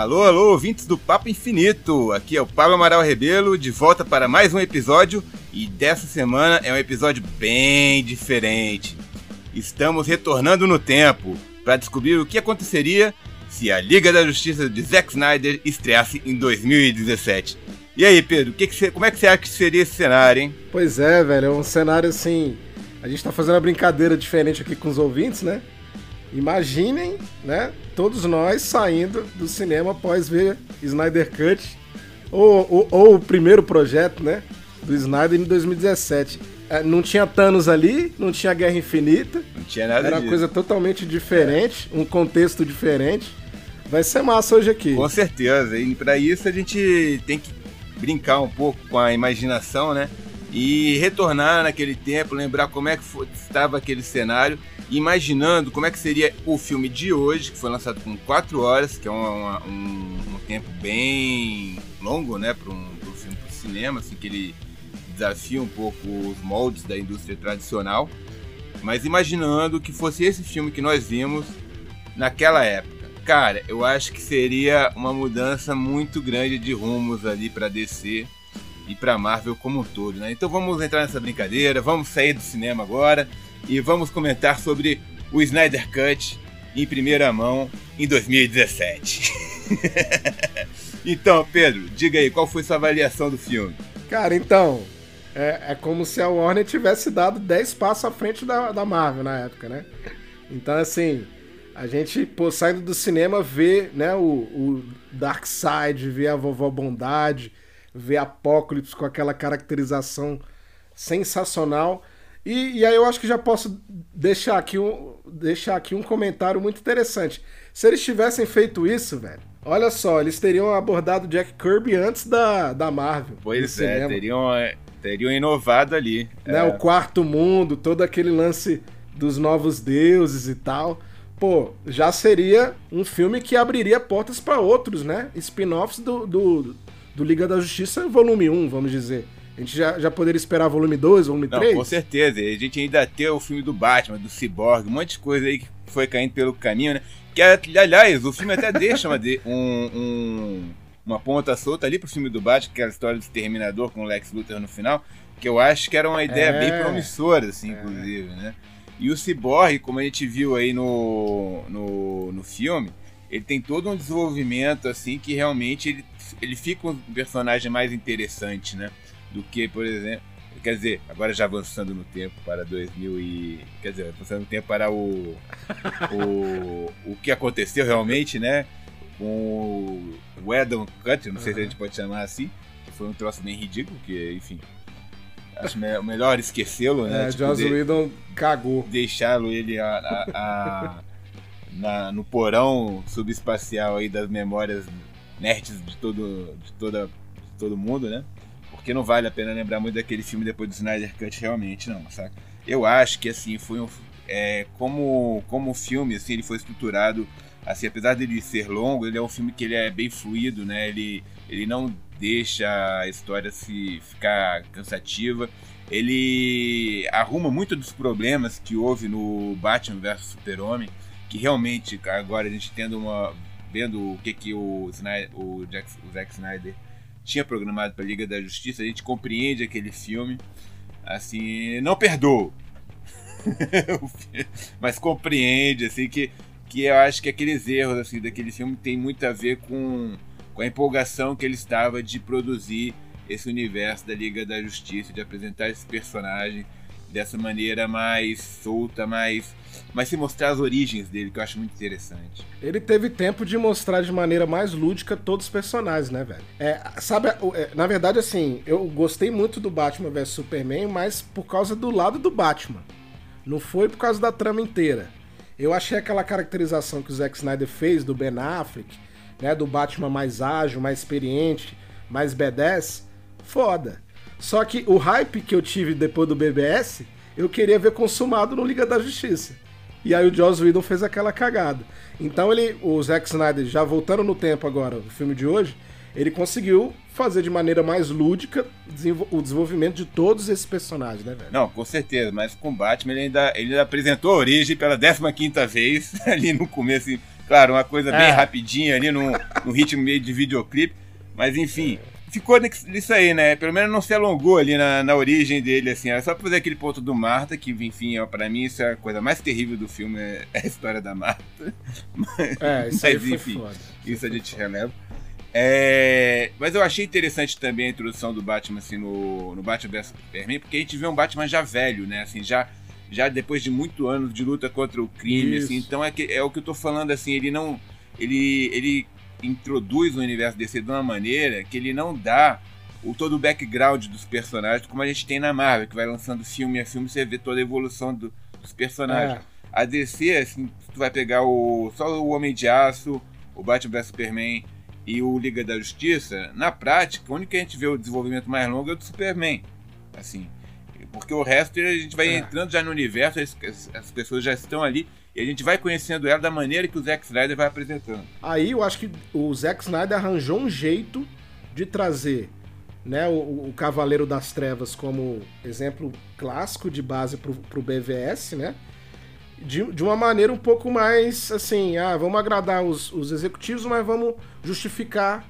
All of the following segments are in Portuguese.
Alô, alô, ouvintes do Papo Infinito! Aqui é o Pablo Amaral Rebelo, de volta para mais um episódio e dessa semana é um episódio bem diferente. Estamos retornando no tempo para descobrir o que aconteceria se a Liga da Justiça de Zack Snyder estreasse em 2017. E aí, Pedro, que que cê, como é que você acha que seria esse cenário, hein? Pois é, velho, é um cenário assim. A gente tá fazendo uma brincadeira diferente aqui com os ouvintes, né? Imaginem, né? Todos nós saindo do cinema após ver Snyder Cut, ou, ou, ou o primeiro projeto, né? Do Snyder em 2017. É, não tinha Thanos ali, não tinha Guerra Infinita. Não tinha nada Era uma coisa totalmente diferente, um contexto diferente. Vai ser massa hoje aqui. Com certeza. E para isso a gente tem que brincar um pouco com a imaginação, né? E retornar naquele tempo, lembrar como é que foi- estava aquele cenário, imaginando como é que seria o filme de hoje, que foi lançado com 4 horas, que é uma- uma- um, um tempo bem longo, né, para um, filme para cinema, assim, que ele desafia um pouco os moldes da indústria tradicional, mas imaginando que fosse esse filme que nós vimos naquela época. Cara, eu acho que seria uma mudança muito grande de rumos ali para DC e para Marvel como um todo, né? Então vamos entrar nessa brincadeira, vamos sair do cinema agora e vamos comentar sobre o Snyder Cut em primeira mão em 2017. então, Pedro, diga aí, qual foi sua avaliação do filme? Cara, então, é, é como se a Warner tivesse dado 10 passos à frente da, da Marvel na época, né? Então, assim, a gente, pô, saindo do cinema, vê, né, o, o Darkseid, vê a Vovó Bondade, vê Apocalipse com aquela caracterização sensacional. E, e aí eu acho que já posso deixar aqui, um, deixar aqui um comentário muito interessante. Se eles tivessem feito isso, velho, olha só, eles teriam abordado Jack Kirby antes da, da Marvel. Pois é, cinema teriam, é, teriam inovado ali. né? É, O quarto mundo, todo aquele lance dos novos deuses e tal. Pô, já seria um filme que abriria portas para outros, né? Spin-offs do, do, do Liga da Justiça, volume 1, vamos dizer. A gente já, já poderia esperar volume 2, volume Não, 3? com certeza. A gente ainda tem o filme do Batman, do Cyborg, um monte de coisa aí que foi caindo pelo caminho, né? Que, aliás, o filme até deixa uma, de- um- um- uma ponta solta ali pro filme do Batman, que é a história do Exterminador com o Lex Luthor no final, que eu acho que era uma ideia É. bem promissora, assim, inclusive, né? E o Cyborg, como a gente viu aí no, no, no filme, ele tem todo um desenvolvimento, assim, que realmente ele, ele fica um personagem mais interessante, né? Do que, por exemplo, Quer dizer, agora já avançando no tempo para 2000 e... Quer dizer, avançando no tempo para o... O, o que aconteceu realmente, né? Com o Edon Cut, não sei se a gente pode chamar assim, que foi um troço bem ridículo, que, enfim... Acho me- melhor esquecê-lo, né? É, Tipo, Joss de- Whedon cagou. deixá-lo ele a, a- a- na- no porão subespacial aí das memórias nerds de todo, de toda, de todo mundo, né? Porque não vale a pena lembrar muito daquele filme depois do Snyder Cut realmente, não, saca? Eu acho que assim foi um é, como como o filme assim ele foi estruturado assim apesar dele ser longo ele é um filme que ele é bem fluido né ele ele não deixa a história se ficar cansativa ele arruma muito dos problemas que houve no Batman vs Super-Homem, que realmente agora a gente tendo uma vendo o que que o, Snyder, o, Jack, o Zack Snyder tinha programado para a Liga da Justiça, a gente compreende aquele filme, assim, não perdoa, mas compreende assim que que eu acho que aqueles erros assim daquele filme tem muito a ver com com a empolgação que ele estava de produzir esse universo da Liga da Justiça, de apresentar esse personagem dessa maneira mais solta, mais, mais se mostrar as origens dele, que eu acho muito interessante. Ele teve tempo de mostrar de maneira mais lúdica todos os personagens, né, velho? É, sabe, é, na verdade, assim, eu gostei muito do Batman vs Superman, mas por causa do lado do Batman. Não foi por causa da trama inteira. Eu achei aquela caracterização que o Zack Snyder fez do Ben Affleck, né, do Batman mais ágil, mais experiente, mais B10, foda. Só que o hype que eu tive depois do BBS, eu queria ver consumado no Liga da Justiça. E aí o Joss Whedon fez aquela cagada. Então ele, o Zack Snyder, já voltando no tempo agora, o filme de hoje, ele conseguiu fazer de maneira mais lúdica o desenvolvimento de todos esses personagens, né, velho? Não, com certeza, mas com Batman ele ainda, ele ainda apresentou a origem pela 15 vez ali no começo, Claro, uma coisa bem é. rapidinha ali, no ritmo meio de videoclipe. Mas enfim, ficou nisso aí, né? Pelo menos não se alongou ali na, na origem dele, assim. Era só pra fazer aquele ponto do Marta, que, enfim, é, pra mim isso é a coisa mais terrível do filme, é, é a história da Marta. Mas, é, isso foi enfim, foda. Isso, a gente releva. É, mas eu achei interessante também a introdução do Batman assim, no, no Batman vs Superman, porque a gente vê um Batman já velho, né? Assim, já, já depois de muitos anos de luta contra o crime, assim, então é, que, é o que eu tô falando, assim, ele não. Ele, ele introduz o universo DC de uma maneira que ele não dá o todo o background dos personagens como a gente tem na Marvel, que vai lançando filme a filme, você vê toda a evolução do, dos personagens. É. A DC, assim, tu vai pegar o, só o Homem de Aço, o Batman vs Superman e o Liga da Justiça, na prática, o único que a gente vê o desenvolvimento mais longo é o do Superman. Assim, porque o resto a gente vai é. entrando já no universo, as, as, pessoas já estão ali e a gente vai conhecendo ela da maneira que o Zack Snyder vai apresentando. Aí eu acho que o Zack Snyder arranjou um jeito de trazer né, o, o Cavaleiro das Trevas como exemplo clássico de base pro, pro BVS, né? de, de uma maneira um pouco mais assim, ah, vamos agradar os, os executivos, mas vamos justificar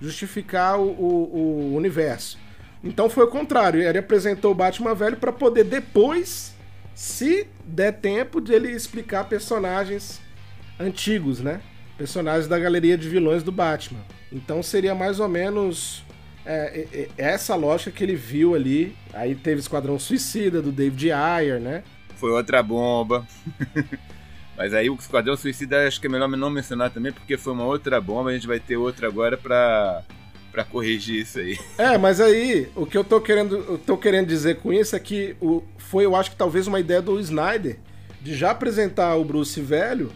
justificar o, o, o universo. Então foi o contrário, ele apresentou o Batman velho para poder depois, se der tempo, de ele explicar personagens antigos, né? Personagens da galeria de vilões do Batman. Então seria mais ou menos é, é, é essa lógica que ele viu ali. Aí teve Esquadrão Suicida do David Ayer, né? foi outra bomba. Mas aí o Esquadrão Suicida acho que é melhor não mencionar também, porque foi uma outra bomba, a gente vai ter outra agora pra, pra corrigir isso aí. É, mas aí o que eu tô querendo, eu tô querendo dizer com isso é que o, foi, eu acho que talvez uma ideia do Snyder de já apresentar o Bruce velho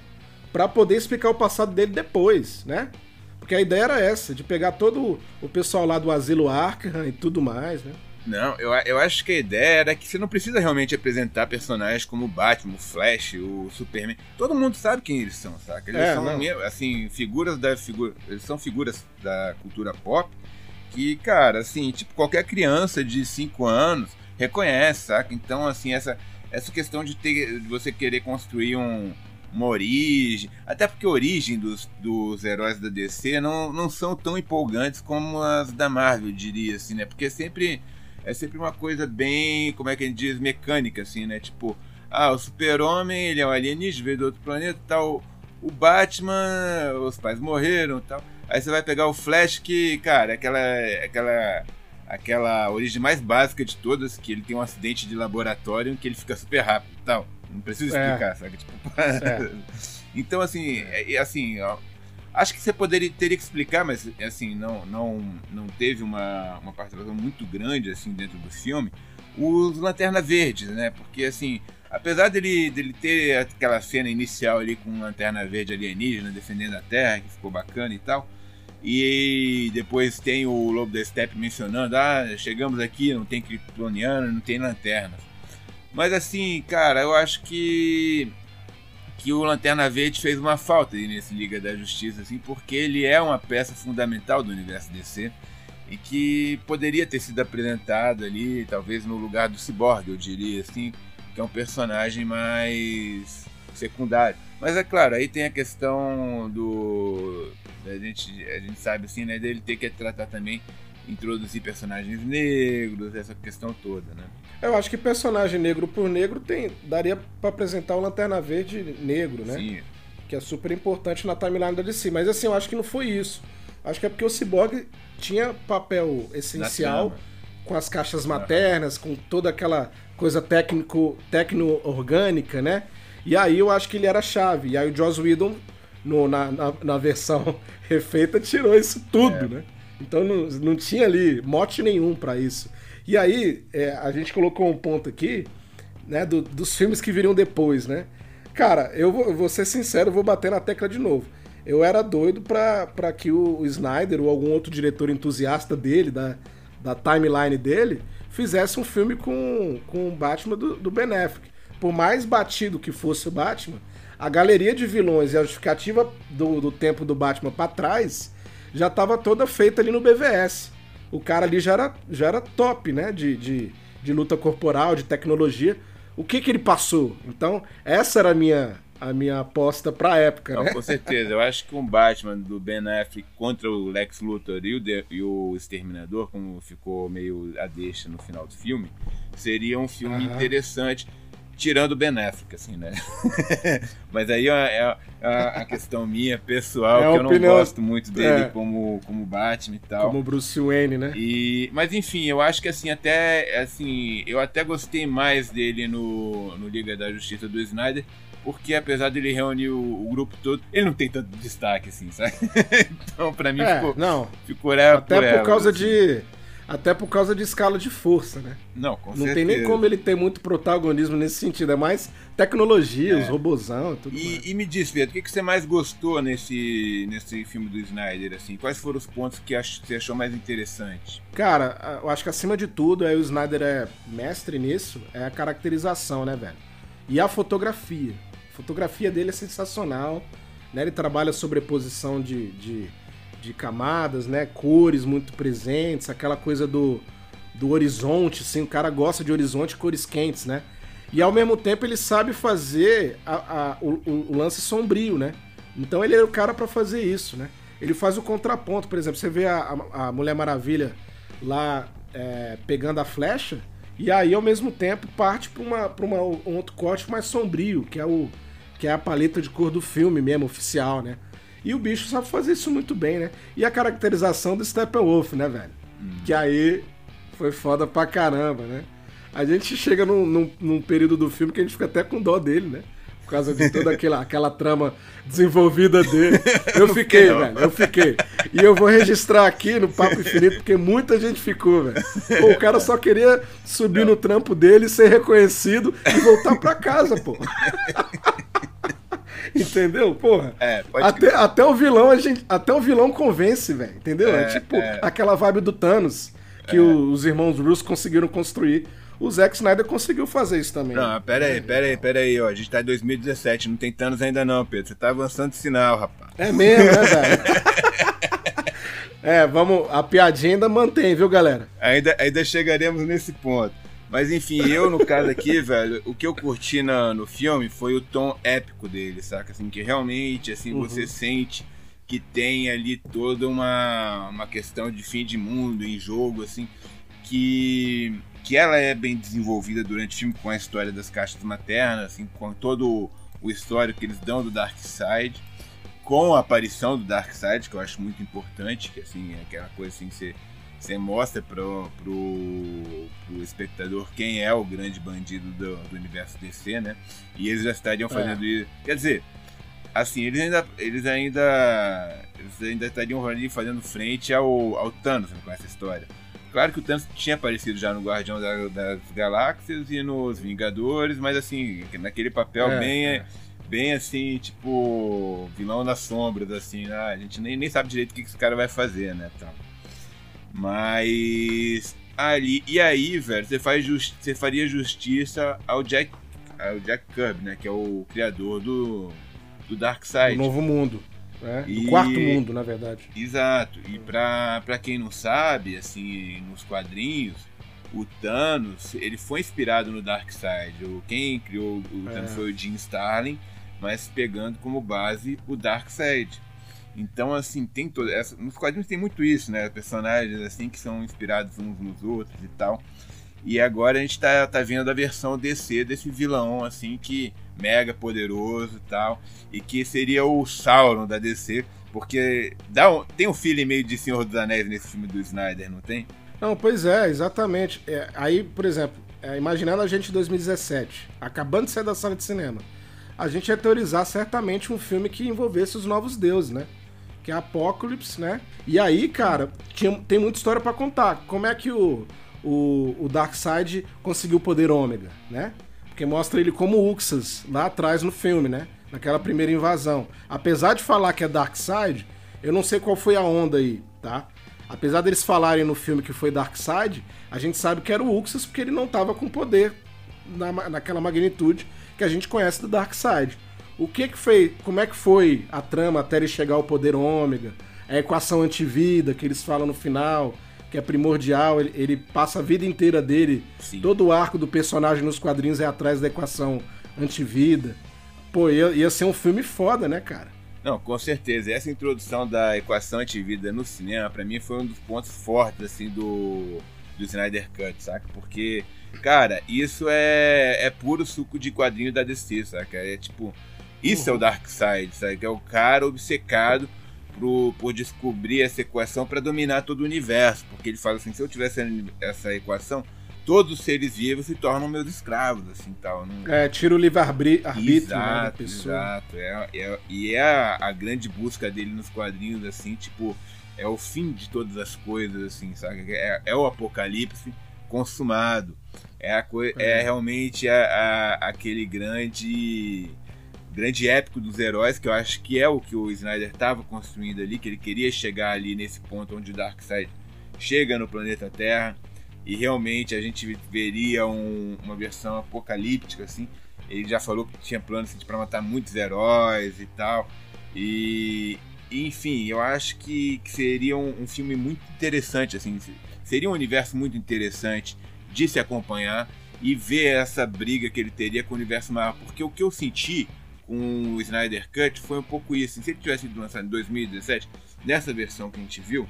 para poder explicar o passado dele depois, né? Porque a ideia era essa, de pegar todo o pessoal lá do asilo Arkham e tudo mais, né? Não, eu, eu acho que a ideia era que você não precisa realmente apresentar personagens como o Batman, o Flash, o Superman. Todo mundo sabe quem eles são, saca? Eles é, são, não. assim, figuras da figura. Eles são figuras da cultura pop que, cara, assim, tipo, qualquer criança de 5 anos reconhece, saca? Então, assim, essa, essa questão de, ter, de você querer construir um, uma origem. Até porque a origem dos, dos heróis da DC não, não são tão empolgantes como as da Marvel, diria assim, né? Porque sempre é sempre uma coisa bem, como é que a gente diz, mecânica, assim, né? Tipo, ah, o super-homem, ele é um alienígena, veio do outro planeta tal. O Batman, os pais morreram tal. Aí você vai pegar o Flash, que, cara, aquela, aquela, aquela origem mais básica de todas, que ele tem um acidente de laboratório em que ele fica super rápido tal. Não preciso é. explicar, é. sabe? Tipo, é. então, assim, é, assim, ó, Acho que você poderia teria que explicar, mas assim, não não não teve uma, uma participação muito grande assim dentro do filme, os Lanterna Verdes, né? Porque assim, apesar dele, dele ter aquela cena inicial ali com Lanterna Verde alienígena defendendo a Terra, que ficou bacana e tal, e depois tem o Lobo da Steppe mencionando, ah, chegamos aqui, não tem Kryptoniano, não tem lanternas. Mas assim, cara, eu acho que que o Lanterna Verde fez uma falta nesse Liga da Justiça, assim, porque ele é uma peça fundamental do universo DC e que poderia ter sido apresentado ali, talvez no lugar do Cyborg, eu diria assim, que é um personagem mais secundário. Mas é claro, aí tem a questão do. A gente, a gente sabe assim, né, dele ter que tratar também, introduzir personagens negros, essa questão toda, né? Eu acho que personagem negro por negro tem daria para apresentar o Lanterna Verde negro, né? Sim. Que é super importante na timeline da DC. Mas assim, eu acho que não foi isso. Acho que é porque o Cyborg tinha papel essencial com as caixas maternas, com toda aquela coisa técnico, tecno-orgânica, né? E aí eu acho que ele era chave. E aí o Joss Whedon, no, na, na, na, versão refeita, tirou isso tudo, é. né? Então não, não tinha ali mote nenhum para isso. E aí, é, a gente colocou um ponto aqui, né, do, dos filmes que viriam depois, né? Cara, eu vou, eu vou ser sincero, vou bater na tecla de novo. Eu era doido para que o, o Snyder ou algum outro diretor entusiasta dele, da, da timeline dele, fizesse um filme com, com o Batman do, do Ben Affleck. Por mais batido que fosse o Batman, a galeria de vilões e a justificativa do, do tempo do Batman para trás já estava toda feita ali no BVS o cara ali já era, já era top, né? De, de, de luta corporal, de tecnologia. O que que ele passou? Então, essa era a minha, a minha aposta pra época, Não, né? com certeza. Eu acho que um Batman do Ben Affleck contra o Lex Luthor e o, De- e o Exterminador, como ficou meio a deixa no final do filme, seria um filme interessante, tirando o Ben Affleck, assim, né? Mas aí é, é a, a questão minha, pessoal, É que eu não opinião- gosto muito dele é. como, como Batman e tal. Como Bruce Wayne, né? E, mas enfim, eu acho que assim, até assim, eu até gostei mais dele no, no Liga da Justiça do Snyder, porque apesar dele reunir o, o grupo todo, ele não tem tanto destaque assim, sabe? então pra mim É, ficou, não. ficou ela Até por, ela, causa assim. de. Até por causa de escala de força, né? Não, com não certeza. tem nem como ele ter muito protagonismo nesse sentido. É mais tecnologia, os robozão e tudo. E, me diz, Pedro, o que, que você mais gostou nesse, nesse filme do Snyder, assim? Quais foram os pontos que você achou mais interessante? Cara, eu acho que acima de tudo, aí o Snyder é mestre nisso, é a caracterização, né, velho? E a fotografia. A fotografia dele é sensacional, né? Ele trabalha sobreposição de, de, de camadas, né? Cores muito presentes, aquela coisa do, do horizonte, assim, o cara gosta de horizonte cores quentes, né? E ao mesmo tempo ele sabe fazer a- a- o, o- lance sombrio, né? Então ele é o cara pra fazer isso, né? Ele faz o contraponto, por exemplo, você vê a, a- Mulher Maravilha lá é, pegando a flecha, e aí ao mesmo tempo parte pra, uma, pra uma- um outro corte mais sombrio, que é, o, que é a paleta de cor do filme mesmo, oficial, né? E o bicho sabe fazer isso muito bem, né? E a caracterização do Steppenwolf, né, velho? Que aí foi foda pra caramba, né? A gente chega num, num, num período do filme que a gente fica até com dó dele, né? Por causa de toda aquela, aquela trama desenvolvida dele. Eu fiquei, velho, eu fiquei. E eu vou registrar aqui no Papo Infinito, porque muita gente ficou, velho. Pô, o cara só queria subir no trampo dele, ser reconhecido e voltar pra casa, pô. Entendeu? Porra. É, Até, até o vilão, a gente, até o vilão convence, velho. Entendeu? É, É, tipo é. aquela vibe do Thanos que o- os irmãos Russo conseguiram construir. O Zack Snyder conseguiu fazer isso também. Não, pera aí, pera aí, pera aí, ó. A gente tá em 2017, não tem Thanos ainda não, Pedro. Você tá avançando de sinal, rapaz. É mesmo, né, velho? é, vamos. A piadinha ainda mantém, viu, galera? Ainda, ainda chegaremos nesse ponto. Mas enfim, eu no caso aqui, velho, o que eu curti na, no filme foi o tom épico dele, saca? Assim, que realmente, assim, Uhum. você sente que tem ali toda uma, uma questão de fim de mundo em jogo, assim, que, que ela é bem desenvolvida durante o filme com a história das caixas maternas, assim, com todo o, histórico que eles dão do Darkseid, com a aparição do Darkseid, que eu acho muito importante, que assim, é aquela coisa assim que você você mostra pro, pro, pro espectador quem é o grande bandido do, do universo DC, né? E eles já estariam fazendo isso. Quer dizer, assim, eles ainda. Eles ainda. Eles ainda estariam ali fazendo frente ao, ao Thanos né, com essa história. Claro que o Thanos tinha aparecido já no Guardião da- das Galáxias e nos Vingadores, mas assim, naquele papel É, bem. é. Bem assim, tipo, vilão das sombras, assim, né? a gente nem, nem sabe direito o que que esse cara vai fazer, né? Tal. Mas ali e aí, velho, você faz justi você faria justiça ao Jack ao Jack Kirby, né, que é o criador do do O Darkseid. novo mundo. Né? E- O quarto mundo, na verdade. Exato. E pra, pra quem não sabe, assim, nos quadrinhos, o Thanos, ele foi inspirado no Darkseid. Quem criou o É. Thanos foi o Jim Starlin, mas pegando como base o Darkseid. Então, assim, tem toda essa. Nos quadrinhos tem muito isso, né? Personagens assim que são inspirados uns nos outros e tal. E agora a gente tá, tá vendo a versão DC desse vilão, assim, que mega poderoso e tal. E que seria o Sauron da DC. Porque dá um, tem um feeling meio de Senhor dos Anéis nesse filme do Snyder, não tem? Não, pois é, exatamente. É, aí, por exemplo, é, imaginando a gente em 2017, acabando de sair da sala de cinema, a gente ia teorizar certamente um filme que envolvesse os novos deuses, né? É Apocalipse, né? E aí, cara, tinha- tem muita história pra contar. Como é que o, o, o Darkseid conseguiu o poder ômega, né? Porque mostra ele como Uxas lá atrás no filme, né? Naquela primeira invasão. Apesar de falar que é Darkseid, eu não sei qual foi a onda aí, tá? Apesar deles falarem no filme que foi Darkseid, a gente sabe que era o Uxas porque ele não tava com poder na, naquela magnitude que a gente conhece do Darkseid. O que que foi, como é que foi a trama até ele chegar ao poder ômega? A equação antivida que eles falam no final, que é primordial, ele, ele passa a vida inteira dele, Sim. todo o arco do personagem nos quadrinhos é atrás da equação antivida. pô, ia, ia ser um filme foda, né, cara? Não, com certeza. Essa introdução da equação antivida no cinema, para mim, foi um dos pontos fortes, assim, do, do Snyder Cut, saca? Porque, cara, isso é, é puro suco de quadrinho da DC, saca? É tipo, isso uhum. é o Dark Side, sabe? É o cara obcecado por, por descobrir essa equação para dominar todo o universo. Porque ele fala assim: se eu tivesse essa equação, todos os seres vivos se tornam meus escravos, assim tal. Não... É, tira o livre-arbítrio exato, né, da pessoa. Exato, é, é, e é a, a, grande busca dele nos quadrinhos, assim, tipo, é o fim de todas as coisas, assim, sabe? É, é o apocalipse consumado. É, a é. é realmente a, a, aquele grande grande épico dos heróis, que eu acho que é o que o Snyder estava construindo ali, que ele queria chegar ali nesse ponto onde o Darkseid chega no planeta Terra e realmente a gente veria um, uma versão apocalíptica assim. Ele já falou que tinha planos assim, para matar muitos heróis e tal. E enfim, eu acho que, que seria um, um, filme muito interessante assim, seria um universo muito interessante de se acompanhar e ver essa briga que ele teria com o universo maior, porque o que eu senti com o Snyder Cut foi um pouco isso. Se ele tivesse sido lançado em 2017, nessa versão que a gente viu,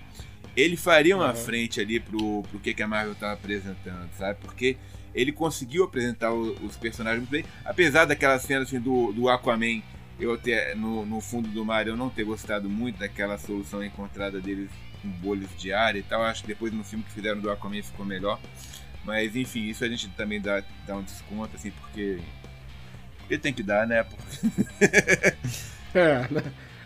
ele faria uma uhum. frente ali pro, pro que, que a Marvel estava apresentando, sabe? Porque ele conseguiu apresentar o, os personagens muito bem, apesar daquela cena assim, do, do Aquaman eu ter, no, no fundo do mar eu não ter gostado muito daquela solução encontrada deles com bolhas de ar e tal. Acho que depois no filme que fizeram do Aquaman ficou melhor. Mas enfim, isso a gente também dá, dá um desconto, assim, porque ele tem que dar, né? é,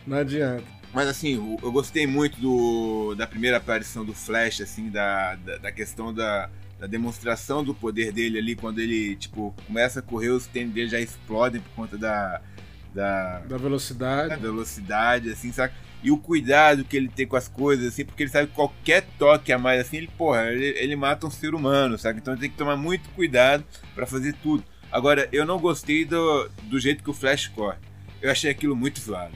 não adianta. Mas assim, eu gostei muito do, da primeira aparição do Flash, assim, da, da, da questão da, da, demonstração do poder dele ali, quando ele, tipo, começa a correr, os tênis dele já explodem por conta da. Da, da velocidade. Da velocidade, assim, sabe? E o cuidado que ele tem com as coisas, assim, porque ele sabe que qualquer toque a mais, assim, ele, porra, ele, ele mata um ser humano, sabe? Então ele tem que tomar muito cuidado para fazer tudo. Agora, eu não gostei do, do jeito que o Flash corre. Eu achei aquilo muito zoado.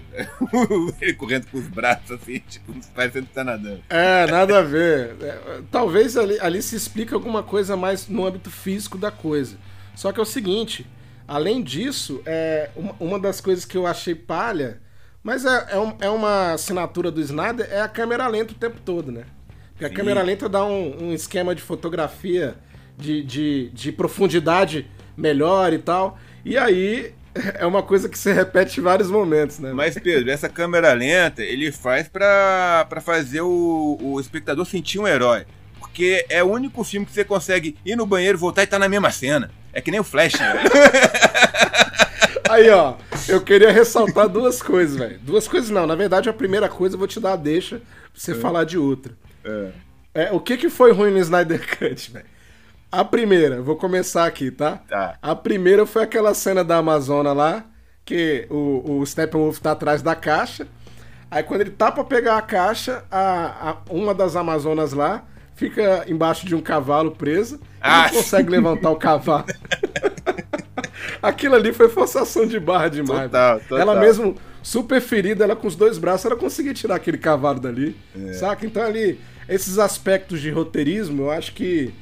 Ele correndo com os braços assim, tipo, parecendo que tá nadando. É, nada a ver. É, talvez ali, ali se explique alguma coisa mais no âmbito físico da coisa. Só que é o seguinte, além disso, é uma, uma das coisas que eu achei palha, mas é, é, um, é, uma assinatura do Snyder, é a câmera lenta o tempo todo, né? Porque Sim. a câmera lenta dá um, um esquema de fotografia de, de, de profundidade melhor e tal. E aí é uma coisa que se repete em vários momentos, né? Mas, Pedro, essa câmera lenta ele faz pra, pra fazer o, o espectador sentir um herói. Porque é o único filme que você consegue ir no banheiro, voltar e tá na mesma cena. É que nem o Flash, né? Aí, ó, eu queria ressaltar duas coisas, velho. Duas coisas não. Na verdade, a primeira coisa eu vou te dar a deixa pra você é. falar de outra. É. é. O que, que foi ruim no Snyder Cut, velho? A primeira, vou começar aqui, tá? Tá. A primeira foi aquela cena da Amazona lá, que o, o Steppenwolf tá atrás da caixa. Aí quando ele tá pra pegar a caixa, a, a uma das Amazonas lá fica embaixo de um cavalo preso ah. e não consegue levantar o cavalo. Aquilo ali foi forçação de barra demais. Total, total. Ela mesmo, super ferida, ela com os dois braços, ela conseguia tirar aquele cavalo dali. É. Saca? Então ali, esses aspectos de roteirismo, eu acho que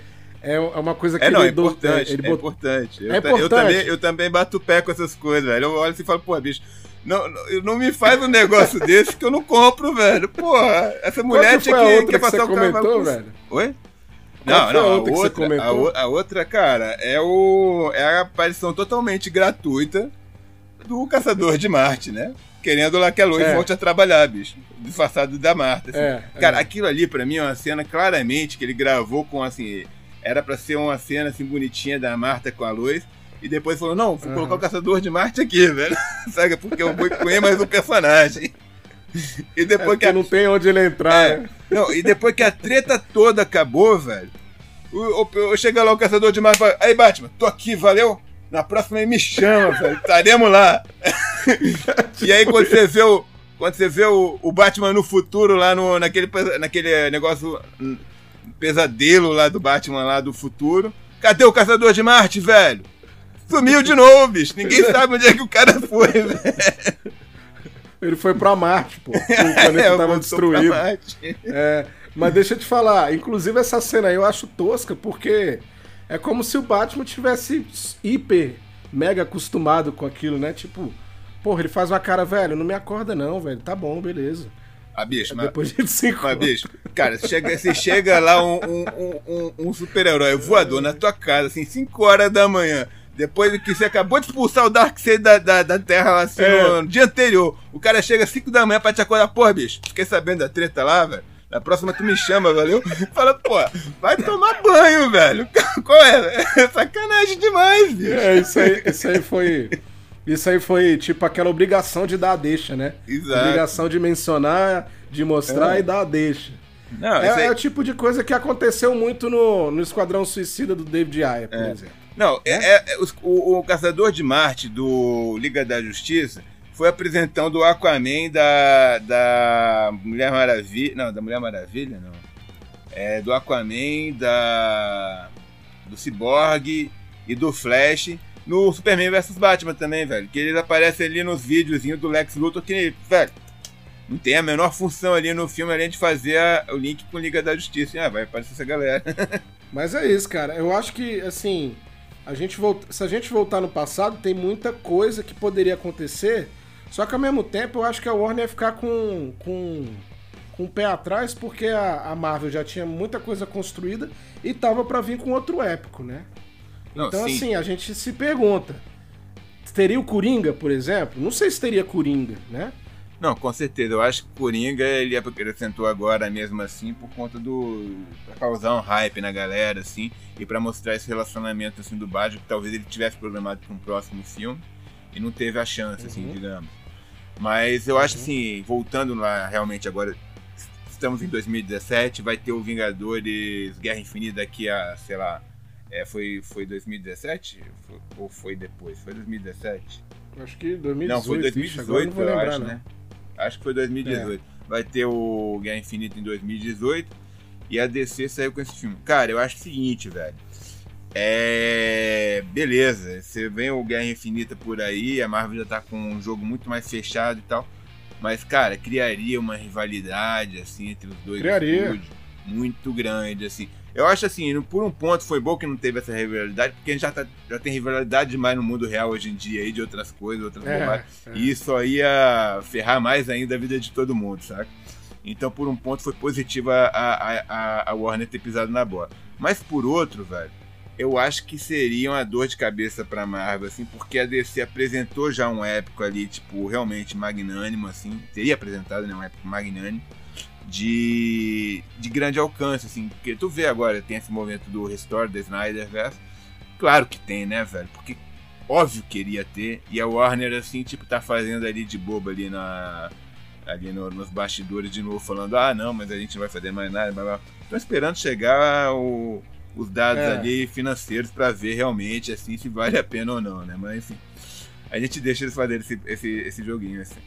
é, é uma coisa que é, não, ele é importante, ele é importante. Eu, é importante. Eu também, eu também bato o pé com essas coisas, velho. Eu olho assim e falo, pô, bicho, não, não, não me faz um negócio desse que eu não compro, velho. Porra, essa mulher tinha que, que, passar o comentou, velho? Oi? Não, não, a outra, a, a, outra, cara, é, o, é a aparição totalmente gratuita do Caçador de Marte, né? Querendo lá que a Lois é. volte a trabalhar, bicho. Disfarçado da Marta. Assim. É, cara, é. aquilo ali, pra mim, é uma cena claramente que ele gravou com, assim, era para ser uma cena assim bonitinha da Marta com a luz. E depois falou, não, vou uhum. colocar o Caçador de Marte aqui, velho. Sabe? Porque eu vou incluir mais um personagem. E depois é que a... não tem onde ele entrar. É. Né? Não, e depois que a treta toda acabou, velho. Chega lá o Caçador de Marte e fala, aí Batman, tô aqui, valeu? Na próxima ele me chama, velho. Estaremos lá. e aí quando você vê o. Quando você vê o, o Batman no futuro, lá no, naquele, naquele negócio pesadelo lá do Batman lá do futuro. Cadê o Caçador de Marte, velho? Sumiu de novo, bicho. Ninguém sabe onde é que o cara foi, velho. Ele foi pra Marte, pô. O planeta é, tava destruído. É, mas deixa eu te falar, inclusive essa cena aí eu acho tosca, porque é como se o Batman tivesse hiper, mega acostumado com aquilo, né? Tipo, Porra, ele faz uma cara, velho, não me acorda não, velho. Tá bom, beleza. Ah, bicho, mas, Depois de cinco mas, bicho, cara, você chega, você chega lá um, um, um, um super-herói voador na tua casa, assim, 5 horas da manhã. Depois que você acabou de expulsar o Darkseid da, da, da Terra lá, assim, É. no, no dia anterior. O cara chega às 5 da manhã pra te acordar. Porra, bicho, fiquei sabendo da treta lá, velho. Na próxima tu me chama, valeu? Fala, pô, vai tomar banho, velho. Qual é? É sacanagem demais, bicho. É, isso aí, isso aí foi. Isso aí foi tipo aquela obrigação de dar a deixa, né? Exato. Obrigação de mencionar, de mostrar É. e dar a deixa. Não, É, aí- é o tipo de coisa que aconteceu muito no, no Esquadrão Suicida do David Ayer, por exemplo. Não, é, é- é o, o Caçador de Marte do Liga da Justiça foi apresentando o Aquaman da, da Mulher Maravilha. Não, da Mulher Maravilha, não. É do Aquaman, da. do Cyborg e do Flash no Superman vs Batman também, velho. Que eles aparecem ali nos videozinhos do Lex Luthor que, velho. Não tem a menor função ali no filme além de fazer a- o link com Liga da Justiça. Ah, vai aparecer essa galera. Mas é isso, cara. Eu acho que, assim, a gente volta... se a gente voltar no passado, tem muita coisa que poderia acontecer. Só que ao mesmo tempo, eu acho que a Warner ia ficar com, com, com o pé atrás, porque a, a Marvel já tinha muita coisa construída e tava pra vir com outro épico, né? Não, Então, sim. assim, a gente se pergunta: teria o Coringa, por exemplo? Não sei se teria Coringa, né? Não, com certeza. Eu acho que o Coringa ele acrescentou agora mesmo assim por conta do. pra causar um hype na galera, assim, e pra mostrar esse relacionamento assim do Batman, que talvez ele tivesse programado para um próximo filme e não teve a chance, assim, Uhum. digamos. Mas eu acho assim, voltando lá realmente agora. Estamos em 2017, vai ter o Vingadores Guerra Infinita daqui a, sei lá. É, foi, foi 2017? Foi- ou foi depois? Foi 2017? Acho que 2018. Não, foi ixi, agora 2018, não vou eu lembrar, acho, não. né? Acho que foi 2018. Vai ter o Guerra Infinita em 2018 e a DC saiu com esse filme. Cara, eu acho o seguinte, velho. É. Beleza, você vê o Guerra Infinita por aí, a Marvel já tá com um jogo muito mais fechado e tal. Mas, cara, criaria uma rivalidade, assim, entre os dois Criaria. estúdios muito grande, assim. Eu acho assim, por um ponto foi bom que não teve essa rivalidade, porque a gente já, tá- já tem rivalidade demais no mundo real hoje em dia aí, de outras coisas, outras bobagens. É, é. E isso só ia ferrar mais ainda a vida de todo mundo, saca? Então, por um ponto, foi positiva a, a, a, a Warner ter pisado na bola. Mas por outro, velho, eu acho que seria uma dor de cabeça pra Marvel, assim, porque a DC apresentou já um épico ali, tipo, realmente magnânimo, assim, teria apresentado, né, um épico magnânimo, de, de grande alcance, assim, porque tu vê agora, tem esse movimento do Restore the Snyderverse, claro que tem, né, velho, porque óbvio que iria ter, e a Warner, assim, tipo, tá fazendo ali de boba ali na ali no- nos bastidores de novo falando, ah não, mas a gente não vai fazer mais nada, blá. Tô esperando chegar o- os dados É. ali financeiros pra ver realmente assim se vale a pena ou não, né? Mas enfim, a gente deixa eles fazerem esse, esse, esse joguinho assim.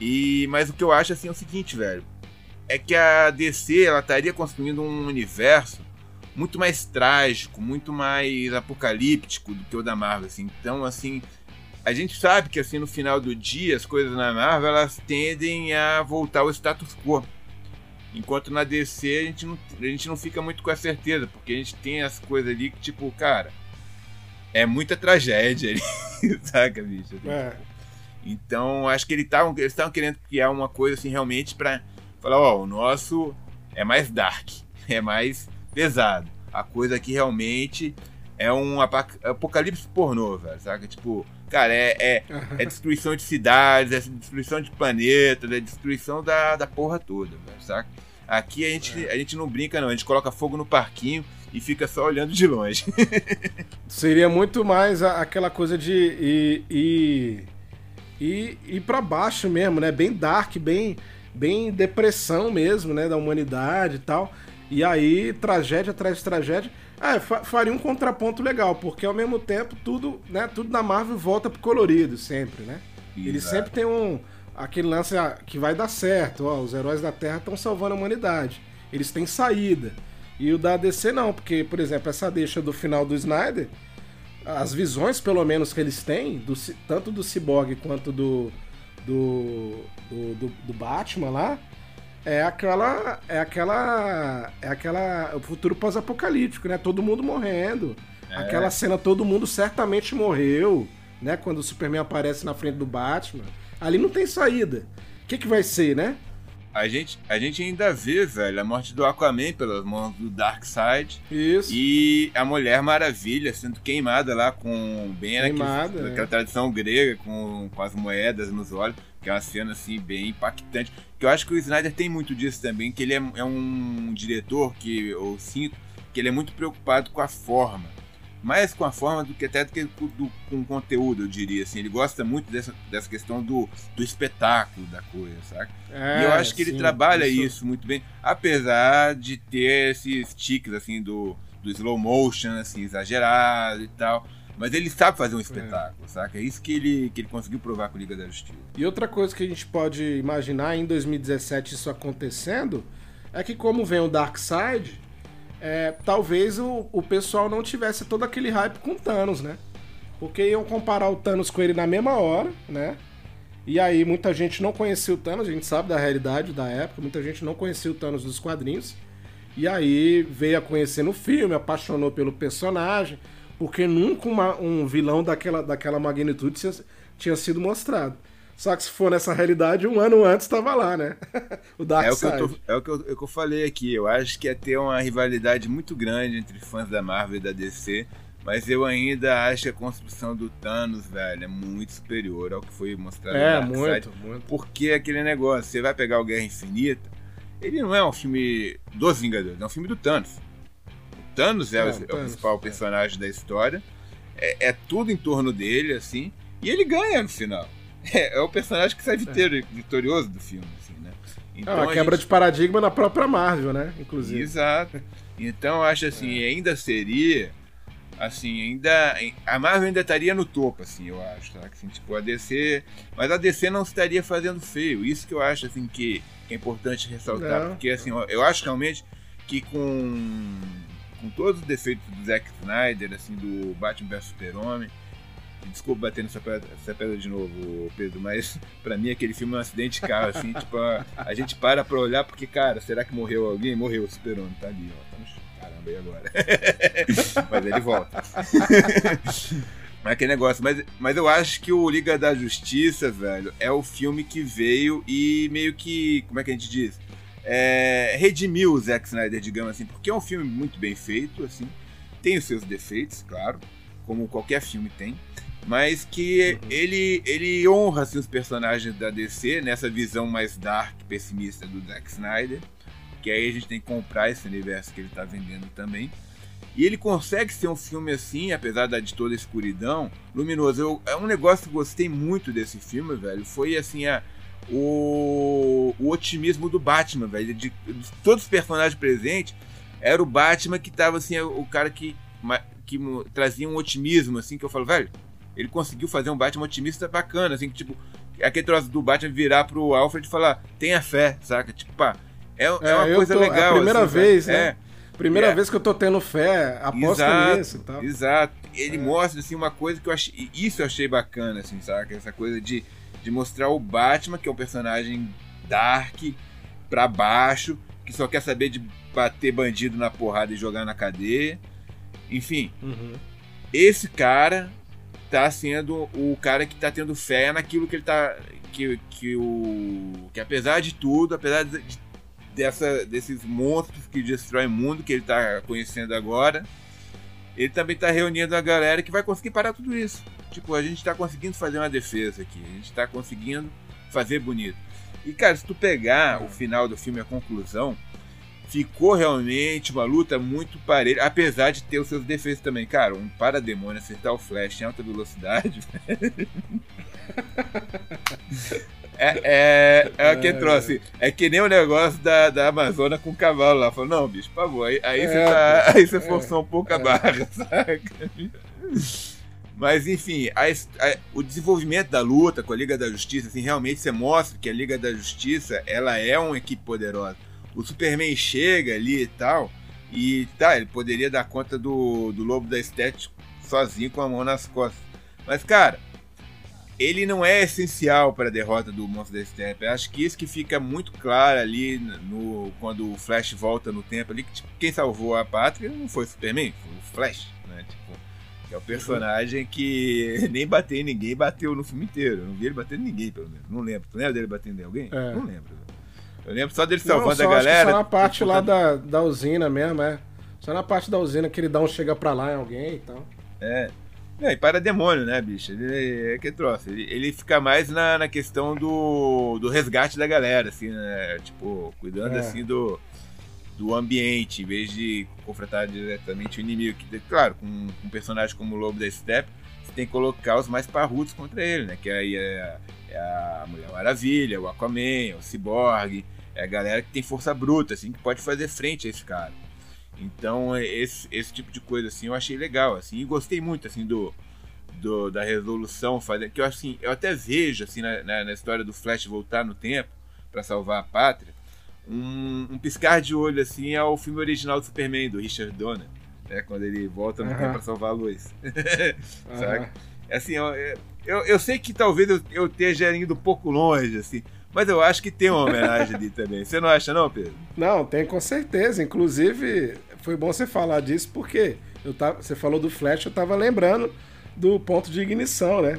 E mas o que eu acho assim é o seguinte, velho, é que a DC ela estaria construindo um universo muito mais trágico, muito mais apocalíptico do que o da Marvel, assim. Então, assim, a gente sabe que assim no final do dia as coisas na Marvel elas tendem a voltar ao status quo. Enquanto na DC a gente não, a gente não fica muito com a certeza, porque a gente tem as coisas ali que, tipo, cara, é muita tragédia ali, saca, bicho? É. Então, acho que ele tá, eles estavam querendo criar uma coisa assim realmente pra falar, ó, o nosso é mais dark, é mais pesado. A coisa aqui realmente é um apocalipse pornô, velho, saca? Tipo, cara, é, é, é destruição de cidades, é destruição de planetas, é destruição da, da porra toda, velho, saca? Aqui a gente, a gente não brinca, não. A gente coloca fogo no parquinho e fica só olhando de longe. Seria muito mais a- aquela coisa de ir, ir, ir, ir pra baixo mesmo, né? Bem dark, bem, bem depressão mesmo, né? Da humanidade e tal. E aí, tragédia atrás de tragédia. Fa- faria um contraponto legal, porque ao mesmo tempo tudo, né, tudo na Marvel volta pro colorido sempre, né? Ele Exato. sempre tem um aquele lance ah, que vai dar certo, ó, os heróis da Terra estão salvando a humanidade. Eles têm saída. E o da DC não, porque, por exemplo, essa deixa do final do Snyder, as visões, pelo menos, que eles têm, do tanto do Cyborg quanto do, do, do, do- do Batman lá, é aquela. É aquela. É aquela. O futuro pós-apocalíptico, né? Todo mundo morrendo. É. Aquela cena, todo mundo certamente morreu. né? Quando o Superman aparece na frente do Batman. Ali não tem saída. O que, que vai ser, né? A gente, a gente ainda vê, velho, a morte do Aquaman pelas mãos do Darkseid. Isso. E a Mulher Maravilha sendo queimada lá com bem queimada, naquele, é. naquela tradição grega, com, com as moedas nos olhos, que é uma cena assim bem impactante. Que eu acho que o Snyder tem muito disso também, que ele é, é um diretor que eu sinto que ele é muito preocupado com a forma mais com a forma do que até do que do, com o conteúdo, eu diria assim. Ele gosta muito dessa, dessa questão do, do espetáculo da coisa, sabe? É, e eu acho que sim, ele trabalha isso... isso... muito bem, apesar de ter esses tiques assim do, do slow motion assim exagerado e tal. Mas ele sabe fazer um espetáculo, é. saca? É isso que ele, que ele conseguiu provar com o Liga da Justiça. E outra coisa que a gente pode imaginar em 2017 isso acontecendo é que como vem o Darkseid, é, talvez o, o pessoal não tivesse todo aquele hype com o Thanos, né? Porque iam comparar o Thanos com ele na mesma hora, né? E aí muita gente não conhecia o Thanos, a gente sabe da realidade da época, muita gente não conhecia o Thanos dos quadrinhos. E aí veio a conhecer no filme, apaixonou pelo personagem, porque nunca uma, um vilão daquela, daquela magnitude tinha, tinha sido mostrado. Só que se for nessa realidade, um ano antes estava lá, né? o Dark é o, que eu tô, é, o que eu, é o que eu falei aqui. Eu acho que ia ter uma rivalidade muito grande entre fãs da Marvel e da DC. Mas eu ainda acho que a construção do Thanos, velho, é muito superior ao que foi mostrado é, no muito, muito. Porque aquele negócio, você vai pegar o Guerra Infinita, ele não é um filme dos Vingadores, é um filme do Thanos. O Thanos é, é, o, Thanos, é o, principal é. personagem da história. É, é tudo em torno dele, assim. E ele ganha no final. É, é o personagem que sai é. vitorioso do filme, assim, né? Então, é uma quebra gente... de paradigma na própria Marvel, né? Inclusive. Exato. Então eu acho assim, é. ainda seria. Assim, ainda. A Marvel ainda estaria no topo, assim, eu acho. Tá? Assim, tipo, a DC. Mas a DC não estaria fazendo feio. Isso que eu acho assim que, que é importante ressaltar. Não. Porque assim, eu acho realmente que com. Com todos os defeitos do Zack Snyder, assim, do Batman vs Super-Homem, Desculpa bater nessa pedra, essa pedra de novo, Pedro, mas pra mim aquele filme é um acidente de carro, assim, tipo, a, a, gente para pra olhar porque, cara, será que morreu alguém? Morreu o super-homem, tá ali, ó. Tá no... Caramba, e agora? mas ele volta. mas aquele negócio, mas, mas eu acho que o Liga da Justiça, velho, é o filme que veio e meio que, como é que a gente diz? É, redimiu o Zack Snyder, digamos assim, porque é um filme muito bem feito, assim, tem os seus defeitos, claro, como qualquer filme tem, mas que uhum. ele, ele honra assim, os personagens da DC nessa visão mais dark, pessimista do Zack Snyder, que aí a gente tem que comprar esse universo que ele está vendendo também. E ele consegue ser um filme assim, apesar de toda a escuridão, luminoso. Eu, é um negócio que eu gostei muito desse filme, velho. Foi assim, a, o, o otimismo do Batman, velho. De, de, todos os personagens presentes, era o Batman que tava assim, o cara que, que trazia um otimismo, assim, que eu falo, velho, ele conseguiu fazer um Batman otimista bacana, assim, que, tipo, aquele troço do Batman virar pro Alfred e falar, tenha fé, saca? Tipo, pá, é, é, é uma coisa tô, legal. É a primeira assim, vez, né? É. Primeira é. vez que eu tô tendo fé, aposto exato, nisso e tal. Exato. Ele é. mostra, assim, uma coisa que eu achei. Isso eu achei bacana, assim, saca? Essa coisa de, de mostrar o Batman, que é um personagem dark, pra baixo, que só quer saber de bater bandido na porrada e jogar na cadeia. Enfim. Uhum. Esse cara tá sendo o cara que tá tendo fé naquilo que ele tá. Que, que, o, que apesar de tudo, apesar de, dessa, desses monstros que destroem o mundo que ele tá conhecendo agora, ele também tá reunindo a galera que vai conseguir parar tudo isso. Tipo, a gente tá conseguindo fazer uma defesa aqui, a gente tá conseguindo fazer bonito. E cara, se tu pegar o final do filme, a conclusão, ficou realmente uma luta muito parelha, apesar de ter os seus defeitos também. Cara, um parademônio acertar o Flash em alta velocidade. é, é, é o que trouxe. É que nem o negócio da, da Amazônia com o cavalo lá. Falou, não, bicho, por favor, aí, aí, é, você, tá, aí você forçou um pouco a é. barra, saca? Mas enfim, a, a, o desenvolvimento da luta com a Liga da Justiça, assim, realmente você mostra que a Liga da Justiça ela é uma equipe poderosa o Superman chega ali e tal, e tá, ele poderia dar conta do, do Lobo da Estética sozinho com a mão nas costas. Mas, cara, ele não é essencial para a derrota do Monstro da Steppe. Acho que isso que fica muito claro ali no quando o Flash volta no tempo ali, que tipo, quem salvou a pátria não foi o Superman, foi o Flash, né? Tipo, Que é o personagem que nem bateu em ninguém, bateu no filme inteiro. Eu não vi ele batendo em ninguém, pelo menos. Não lembro. Tu lembra dele batendo em alguém? É. Não lembro. Eu lembro só dele salvando não, a galera. só na parte lá da, da usina mesmo, é. Só na parte da usina que ele dá um chega pra lá em alguém e tal. É. É, e para demônio, né, bicho? Ele é que trouxe. Ele, ele fica mais na, na questão do, do resgate da galera, assim, né? Tipo, cuidando é. assim do, do ambiente, em vez de confrontar diretamente o inimigo. Que, claro, com, com um personagem como o Lobo da Steppe, você tem que colocar os mais parrudos contra ele, né? Que aí é, é a Mulher Maravilha, o Aquaman, o Cyborg, é galera que tem força bruta, assim, que pode fazer frente a esse cara. Então, esse, esse tipo de coisa, assim, eu achei legal, assim, e gostei muito, assim, do, do da resolução, fazer, que eu, assim, eu até vejo, assim, na, na, na história do Flash voltar no tempo para salvar a pátria, um, um, piscar de olho, assim, ao filme original do Superman, do Richard Donner, né, quando ele volta no uhum. tempo para salvar a luz. uhum. Sabe? Assim, eu, eu, eu, sei que talvez eu, eu esteja indo um pouco longe, assim, mas eu acho que tem uma homenagem ali também. Você não acha, não, Pedro? Não, tem com certeza. Inclusive, foi bom você falar disso porque eu tava, você falou do Flash, eu tava lembrando do ponto de ignição, né?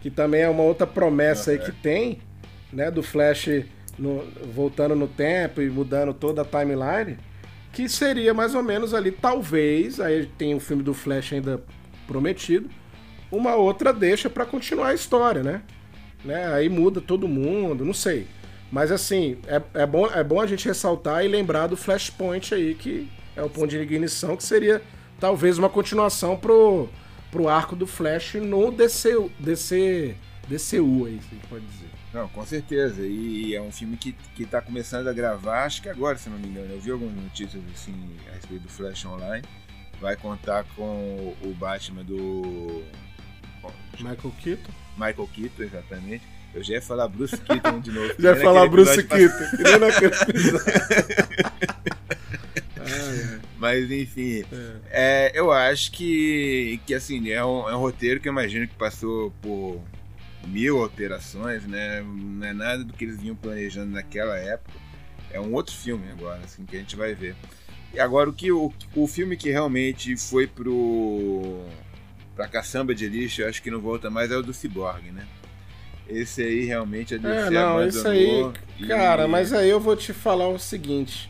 Que também é uma outra promessa uhum. aí que tem, né? Do Flash no, voltando no tempo e mudando toda a timeline. Que seria mais ou menos ali, talvez, aí tem o filme do Flash ainda prometido, uma outra deixa para continuar a história, né? Né? Aí muda todo mundo, não sei. Mas assim, é, é, bom, é bom a gente ressaltar e lembrar do Flashpoint aí, que é o ponto de ignição, que seria talvez uma continuação pro, pro arco do Flash no DC, DC, DCU aí, se a gente pode dizer. Não, com certeza. E é um filme que, que tá começando a gravar, acho que agora, se não me engano. Eu vi algumas notícias assim a respeito do Flash Online. Vai contar com o Batman do. Michael Keaton? Michael Keaton, exatamente. Eu já ia falar Bruce Keaton de novo. já ia falar Bruce Keaton. Que nem naquele Mas enfim, é. É, eu acho que, que assim, é um, é um roteiro que eu imagino que passou por mil alterações, né? Não é nada do que eles vinham planejando naquela época. É um outro filme agora, assim, que a gente vai ver. E agora o que o, o filme que realmente foi pro pra caçamba de lixo, eu acho que não volta mais é o do Cyborg, né? Esse aí realmente é É, não, esse aí, e... cara, mas aí eu vou te falar o seguinte.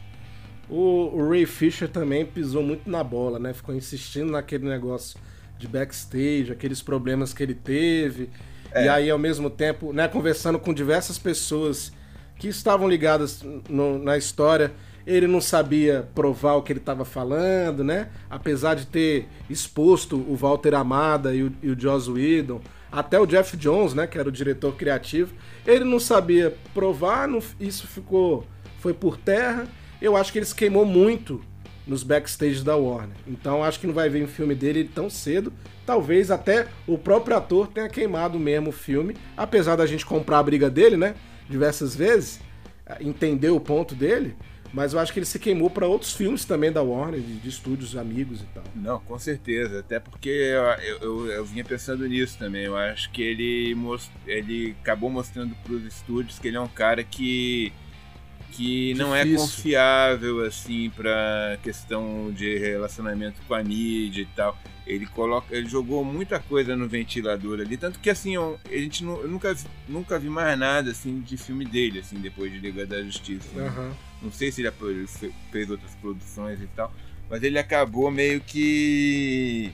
O, o, Ray Fisher também pisou muito na bola, né? Ficou insistindo naquele negócio de backstage, aqueles problemas que ele teve. É. E aí, ao mesmo tempo, né, conversando com diversas pessoas que estavam ligadas no, na história, ele não sabia provar o que ele estava falando, né? Apesar de ter exposto o Walter Amada e o, e o Joss Whedon, até o Jeff Jones, né, que era o diretor criativo, ele não sabia provar, não, isso ficou foi por terra. Eu acho que ele se queimou muito nos backstage da Warner. Então acho que não vai ver um filme dele tão cedo. Talvez até o próprio ator tenha queimado mesmo o filme, apesar da gente comprar a briga dele, né? Diversas vezes, entender o ponto dele. Mas eu acho que ele se queimou para outros filmes também da Warner, de, de, estúdios amigos e tal. Não, com certeza. Até porque eu, eu, eu vinha pensando nisso também. Eu acho que ele, most, ele acabou mostrando para os estúdios que ele é um cara que que não é confiável assim para questão de relacionamento com a mídia e tal. Ele coloca, ele jogou muita coisa no ventilador ali, tanto que assim, eu, a gente não, eu nunca nunca vi mais nada assim de filme dele assim depois de Liga da Justiça. Né? Uhum. Não sei se ele fez outras produções e tal, mas ele acabou meio que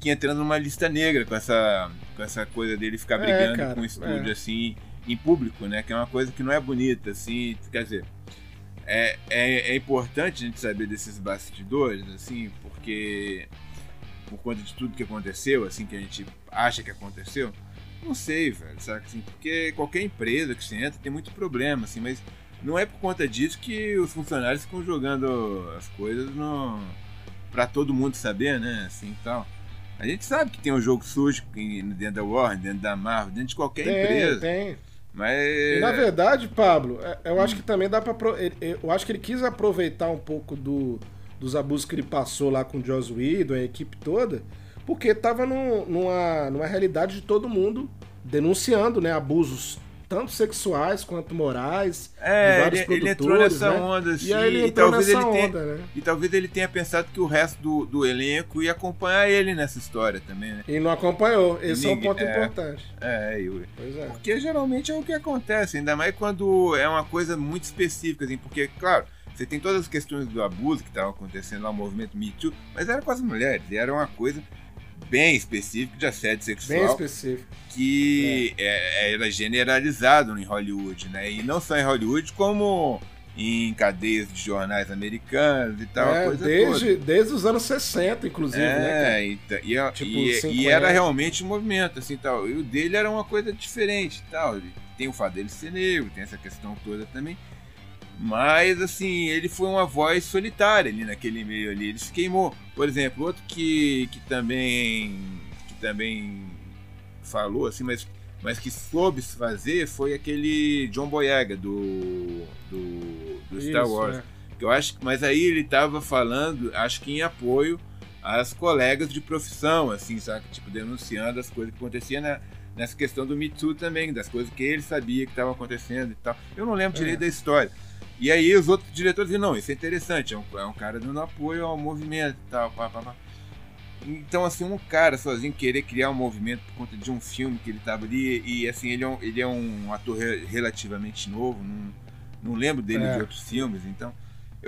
que entrando numa lista negra com essa com essa coisa dele ficar é, brigando é, cara, com o estúdio é. assim em público, né? Que é uma coisa que não é bonita, assim, quer dizer, é, é, é importante a gente saber desses bastidores, assim, porque por conta de tudo que aconteceu, assim, que a gente acha que aconteceu, não sei, velho, sabe assim, porque qualquer empresa que você entra tem muito problema, assim, mas não é por conta disso que os funcionários ficam jogando as coisas no para todo mundo saber, né, assim, tal. A gente sabe que tem um jogo sujo dentro da Warner, dentro da Marvel, dentro de qualquer tem, empresa. Tem, mas... E na verdade, Pablo, é, eu acho que também dá para Eu acho que ele quis aproveitar um pouco do, dos abusos que ele passou lá com o Joss Whedon, a equipe toda, porque tava num, numa, numa realidade de todo mundo denunciando né, abusos tanto sexuais quanto morais. É, ele, ele, entrou nessa né? onda, assim, e, aí ele entrou e talvez ele onda, tenha, né? E talvez ele tenha pensado que o resto do, do elenco ia acompanhar ele nessa história também, né? E não acompanhou. Esse Ninguém, é um ponto é, importante. É, Yuri. Pois é. Porque geralmente é o que acontece, ainda mais quando é uma coisa muito específica, assim, porque, claro. Você tem todas as questões do abuso que estavam acontecendo lá, o movimento Me Too, mas era com as mulheres, era uma coisa bem específico de assédio sexual. Bem específico. Que é. É, era generalizado em Hollywood, né? E não só em Hollywood, como em cadeias de jornais americanos e tal. É, desde, desde os anos 60, inclusive, é, né? Então, e, tipo, e, e, era realmente um movimento, assim, tal. E o dele era uma coisa diferente tal. Tem o fato dele ser negro, tem essa questão toda também. Mas, assim, ele foi uma voz solitária ali naquele meio ali. Ele se queimou. Por exemplo, outro que, que também que também falou, assim, mas, mas que soube se fazer foi aquele John Boyega do, do, do Star Isso, Wars. É. Que eu acho, mas aí ele estava falando, acho que em apoio às colegas de profissão, assim, sabe? Tipo, denunciando as coisas que aconteciam na, nessa questão do Me Too também, das coisas que ele sabia que estavam acontecendo e tal. Eu não lembro é. direito da história. E aí os outros diretores viram, não, isso é interessante, é um, é um cara dando apoio ao movimento e tal, pá, pá, pá. Então, assim, um cara sozinho querer criar um movimento por conta de um filme que ele tava ali, e assim, ele é um, ele é um ator relativamente novo, não, não lembro dele é. de outros filmes, então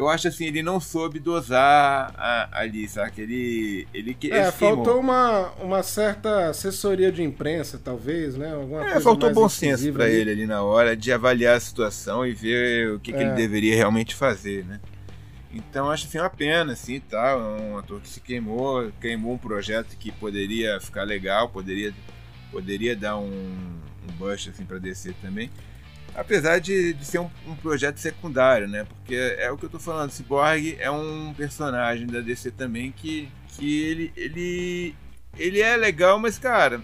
eu acho assim, ele não soube dosar a, ali, sabe? Ele, ele, ele É, faltou uma, uma certa assessoria de imprensa, talvez, né? Alguma é, faltou bom senso para ele ali na hora de avaliar a situação e ver o que, é. que ele é. deveria realmente fazer, né? Então acho assim uma pena, assim, tá? Um ator que se queimou, queimou um projeto que poderia ficar legal, poderia, poderia dar um, um boost assim para descer também. Apesar de, de ser um, um, projeto secundário, né? Porque é o que eu tô falando, Cyborg é um personagem da DC também que, que ele, ele, ele é legal, mas, cara,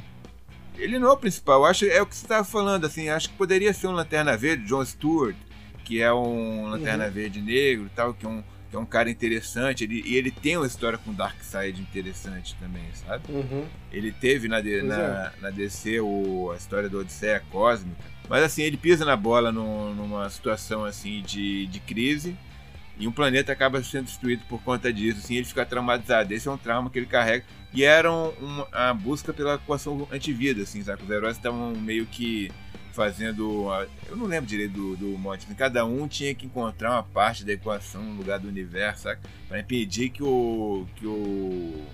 ele não é o principal. Eu acho é o que você tava falando, assim, acho que poderia ser um Lanterna Verde, John Stewart, que é um Lanterna uhum. Verde negro tal, que é um, que é um cara interessante, ele, e ele tem uma história com Darkseid interessante também, sabe? Uhum. Ele teve na, na, é. na DC o, a história do Odisseia Cósmica, mas assim, ele pisa na bola no, numa situação assim de, de crise e um planeta acaba sendo destruído por conta disso, assim, ele fica traumatizado. Esse é um trauma que ele carrega. E era um, a busca pela equação antivida, assim, sabe? Os heróis estavam meio que fazendo. Eu não lembro direito do, do monte. Cada um tinha que encontrar uma parte da equação no lugar do universo, sabe? Pra impedir que o. que o.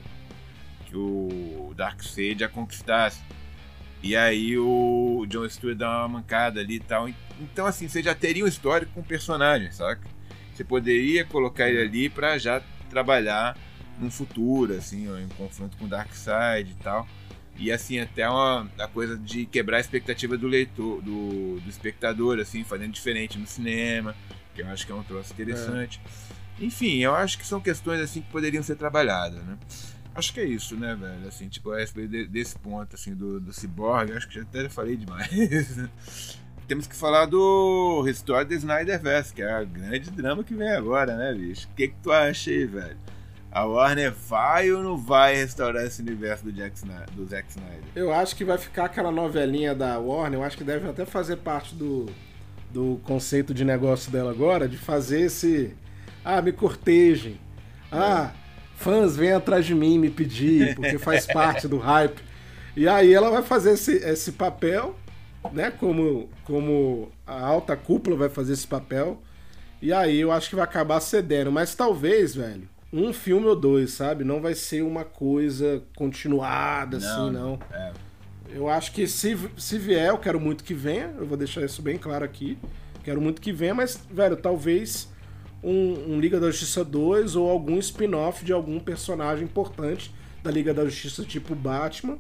que o Darkseid a conquistasse. E aí o John Stewart dá uma mancada ali e tal. Então, assim, você já teria um histórico com o personagem, saca? Você poderia colocar ele ali para já trabalhar no futuro, assim, em confronto com o Darkseid e tal. E assim, até uma a coisa de quebrar a expectativa do leitor, do, do espectador, assim, fazendo diferente no cinema, que eu acho que é um troço interessante. É. Enfim, eu acho que são questões assim que poderiam ser trabalhadas, né? Acho que é isso, né, velho? Assim, tipo, a respeito desse ponto, assim, do, do Cyborg, acho que já até falei demais. Temos que falar do Restore the Snyderverse, que é a grande drama que vem agora, né, bicho? O que, que tu acha aí, velho? A Warner vai ou não vai restaurar esse universo do, Jack Snyder, do Zack Snyder? Eu acho que vai ficar aquela novelinha da Warner, eu acho que deve até fazer parte do, do conceito de negócio dela agora, de fazer esse. Ah, me cortejem. Ah, fãs vêm atrás de mim me pedir, porque faz parte do hype. E aí ela vai fazer esse, esse papel, né? Como, como a alta cúpula vai fazer esse papel. E aí eu acho que vai acabar cedendo. Mas talvez, velho, um filme ou dois, sabe? Não vai ser uma coisa continuada, não, assim, não. É. Eu acho que se, se vier, eu quero muito que venha. Eu vou deixar isso bem claro aqui. Quero muito que venha, mas, velho, talvez um, um Liga da Justiça 2 ou algum spin-off de algum personagem importante da Liga da Justiça, tipo Batman,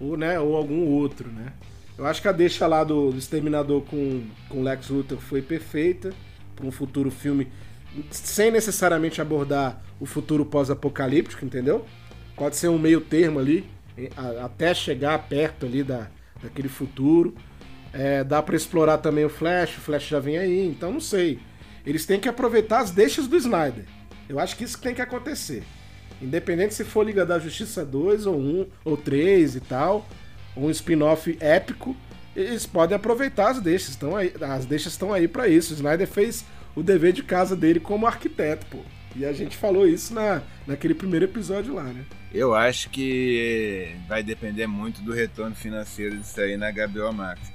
ou, né, ou algum outro, né? Eu acho que a deixa lá do, do Exterminador com, com Lex Luthor foi perfeita para um futuro filme, sem necessariamente abordar o futuro pós-apocalíptico, entendeu? Pode ser um meio termo ali, até chegar perto ali da, daquele futuro. É, dá para explorar também o Flash, o Flash já vem aí, então não sei. Eles têm que aproveitar as deixas do Snyder. Eu acho que isso que tem que acontecer. Independente se for Liga da Justiça 2 ou 1 ou 3 e tal, um spin-off épico, eles podem aproveitar as deixas. Estão aí, as deixas estão aí para isso. O Snyder fez o dever de casa dele como arquiteto, pô. E a gente falou isso na, naquele primeiro episódio lá, né? Eu acho que vai depender muito do retorno financeiro disso aí na HBO Max.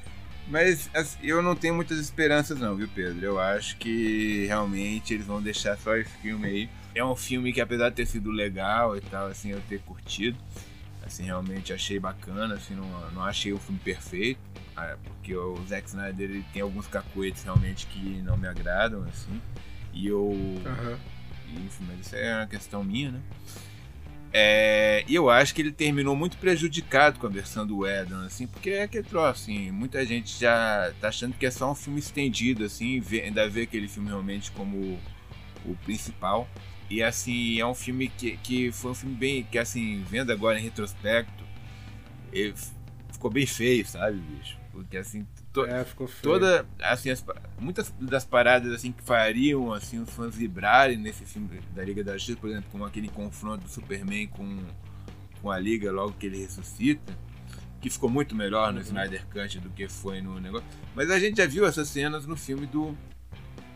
Mas assim, eu não tenho muitas esperanças não, viu, Pedro? Eu acho que realmente eles vão deixar só esse filme aí. É um filme que apesar de ter sido legal e tal, assim, eu ter curtido, assim, realmente achei bacana, assim, não, não achei o filme perfeito, ah, porque o Zack Snyder ele tem alguns cacoetes realmente que não me agradam, assim, e eu... Uhum. Enfim, mas isso é uma questão minha, né? É, e eu acho que ele terminou muito prejudicado com a versão do Edon, assim, porque é aquele troço, assim, muita gente já tá achando que é só um filme estendido, assim, vê, ainda vê aquele filme realmente como o principal. E assim, é um filme que, que foi um filme bem. que assim, vendo agora em retrospecto, ficou bem feio, sabe, bicho? Porque assim, to, é, toda. Assim, as, muitas das paradas assim que fariam assim, os fãs vibrarem nesse filme da Liga da Justiça, por exemplo, como aquele confronto do Superman com, com a Liga logo que ele ressuscita. Que ficou muito melhor no uhum. Snyder Cut do que foi no negócio. Mas a gente já viu essas cenas no filme do,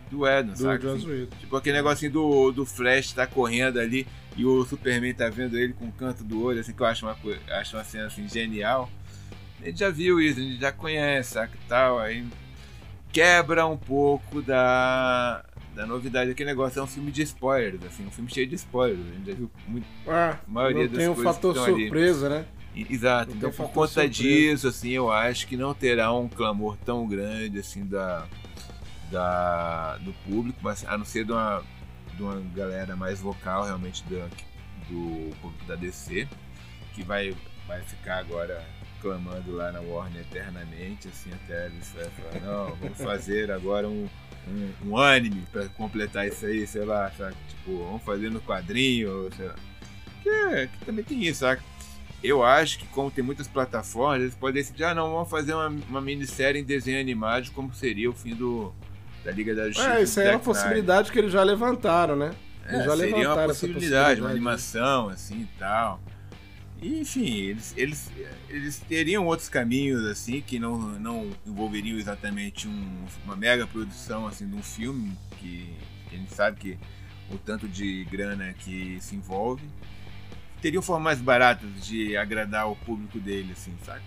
do Edon, do sabe? Assim, tipo aquele negocinho do, do Flash tá correndo ali e o Superman tá vendo ele com o canto do olho, assim, que eu acho uma, acho uma cena assim, genial. A gente já viu isso, a gente já conhece, sabe? Tal, aí quebra um pouco da, da novidade. Aquele negócio é um filme de spoilers, assim, um filme cheio de spoilers. A gente já viu muito. Ah, a maioria não das tem um fator surpresa, ali. né? Exato, não então por conta surpresa. disso, assim, eu acho que não terá um clamor tão grande assim da, da, do público, mas a não ser de uma, de uma galera mais vocal realmente do, do público da DC, que vai, vai ficar agora clamando lá na Warner eternamente, assim, até eles falar, não, vamos fazer agora um, um, um anime para completar isso aí, sei lá, sabe? Tipo, vamos fazer no quadrinho, sei lá. Que, é, que também tem isso, sabe? Eu acho que como tem muitas plataformas, eles podem decidir, ah não, vamos fazer uma, uma minissérie em desenho animado, como seria o fim do, da Liga da Justiça. É, isso aí é uma possibilidade que eles já levantaram, né? Eles é, já seria levantaram uma possibilidade, possibilidade, uma animação assim e tal. E, enfim, eles, eles, eles teriam outros caminhos assim que não, não envolveriam exatamente um, uma mega produção assim de um filme que, a gente sabe que o tanto de grana que se envolve teriam formas mais baratas de agradar o público dele, assim, sabe?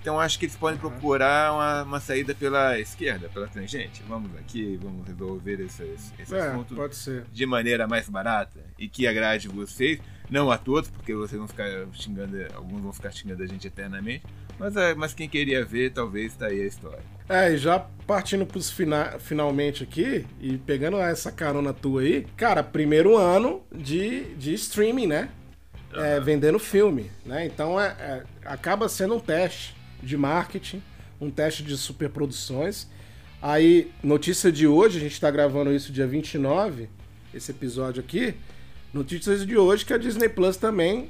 Então acho que eles podem procurar uma, uma saída pela esquerda, pela tangente. Vamos aqui, vamos resolver esse, esse é, assunto de maneira mais barata e que agrade vocês. Não a todos, porque vocês vão ficar xingando, alguns vão ficar xingando a gente eternamente. Mas, é, mas quem queria ver, talvez tá aí a história. É, e já partindo pros fina finalmente aqui, e pegando essa carona tua aí, cara, primeiro ano de, de streaming, né? Uhum. É, vendendo filme, né? Então é, é, acaba sendo um teste de marketing, um teste de superproduções. Aí, notícia de hoje, a gente está gravando isso dia 29, esse episódio aqui. Notícias de hoje que a Disney Plus também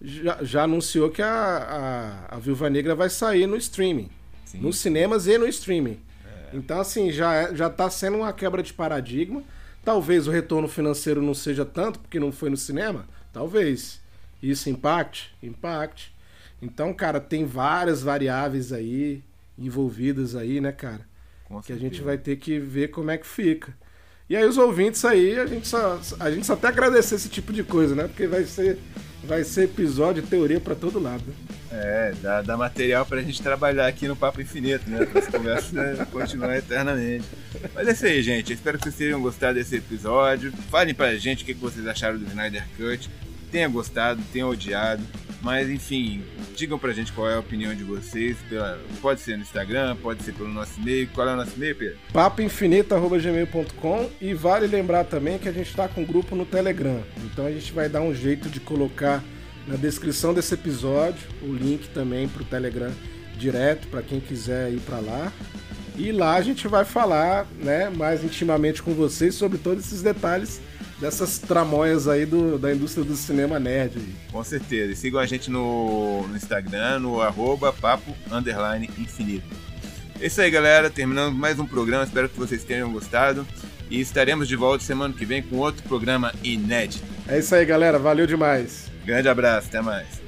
já, já anunciou que a, a, a Viúva Negra vai sair no streaming. Sim. Nos cinemas e no streaming. É. Então, assim, já, é, já tá sendo uma quebra de paradigma. Talvez o retorno financeiro não seja tanto, porque não foi no cinema. Talvez. Isso impacte? Impacte. Então, cara, tem várias variáveis aí envolvidas aí, né, cara? Que a gente vai ter que ver como é que fica. E aí os ouvintes aí, a gente só a gente só até agradecer esse tipo de coisa, né? Porque vai ser vai ser episódio teoria para todo lado. É, dá, dá material pra gente trabalhar aqui no Papo Infinito, né? Pra essa conversa continuar eternamente. Mas é isso aí, gente. Espero que vocês tenham gostado desse episódio. Falem pra gente o que vocês acharam do Snyder Cut. Tenha gostado, tenha odiado. Mas enfim, digam pra gente qual é a opinião de vocês. Pela, pode ser no Instagram, pode ser pelo nosso e-mail. Qual é o nosso e-mail, Pedro? papoinfinito.gmail.com E vale lembrar também que a gente está com um grupo no Telegram. Então a gente vai dar um jeito de colocar na descrição desse episódio o link também pro Telegram direto para quem quiser ir para lá. E lá a gente vai falar né, mais intimamente com vocês sobre todos esses detalhes dessas tramóias aí do, da indústria do cinema nerd. Com certeza. E sigam a gente no, no Instagram, no arroba papo underline infinito. É isso aí, galera. Terminando mais um programa. Espero que vocês tenham gostado. E estaremos de volta semana que vem com outro programa inédito. É isso aí, galera. Valeu demais. Grande abraço. Até mais.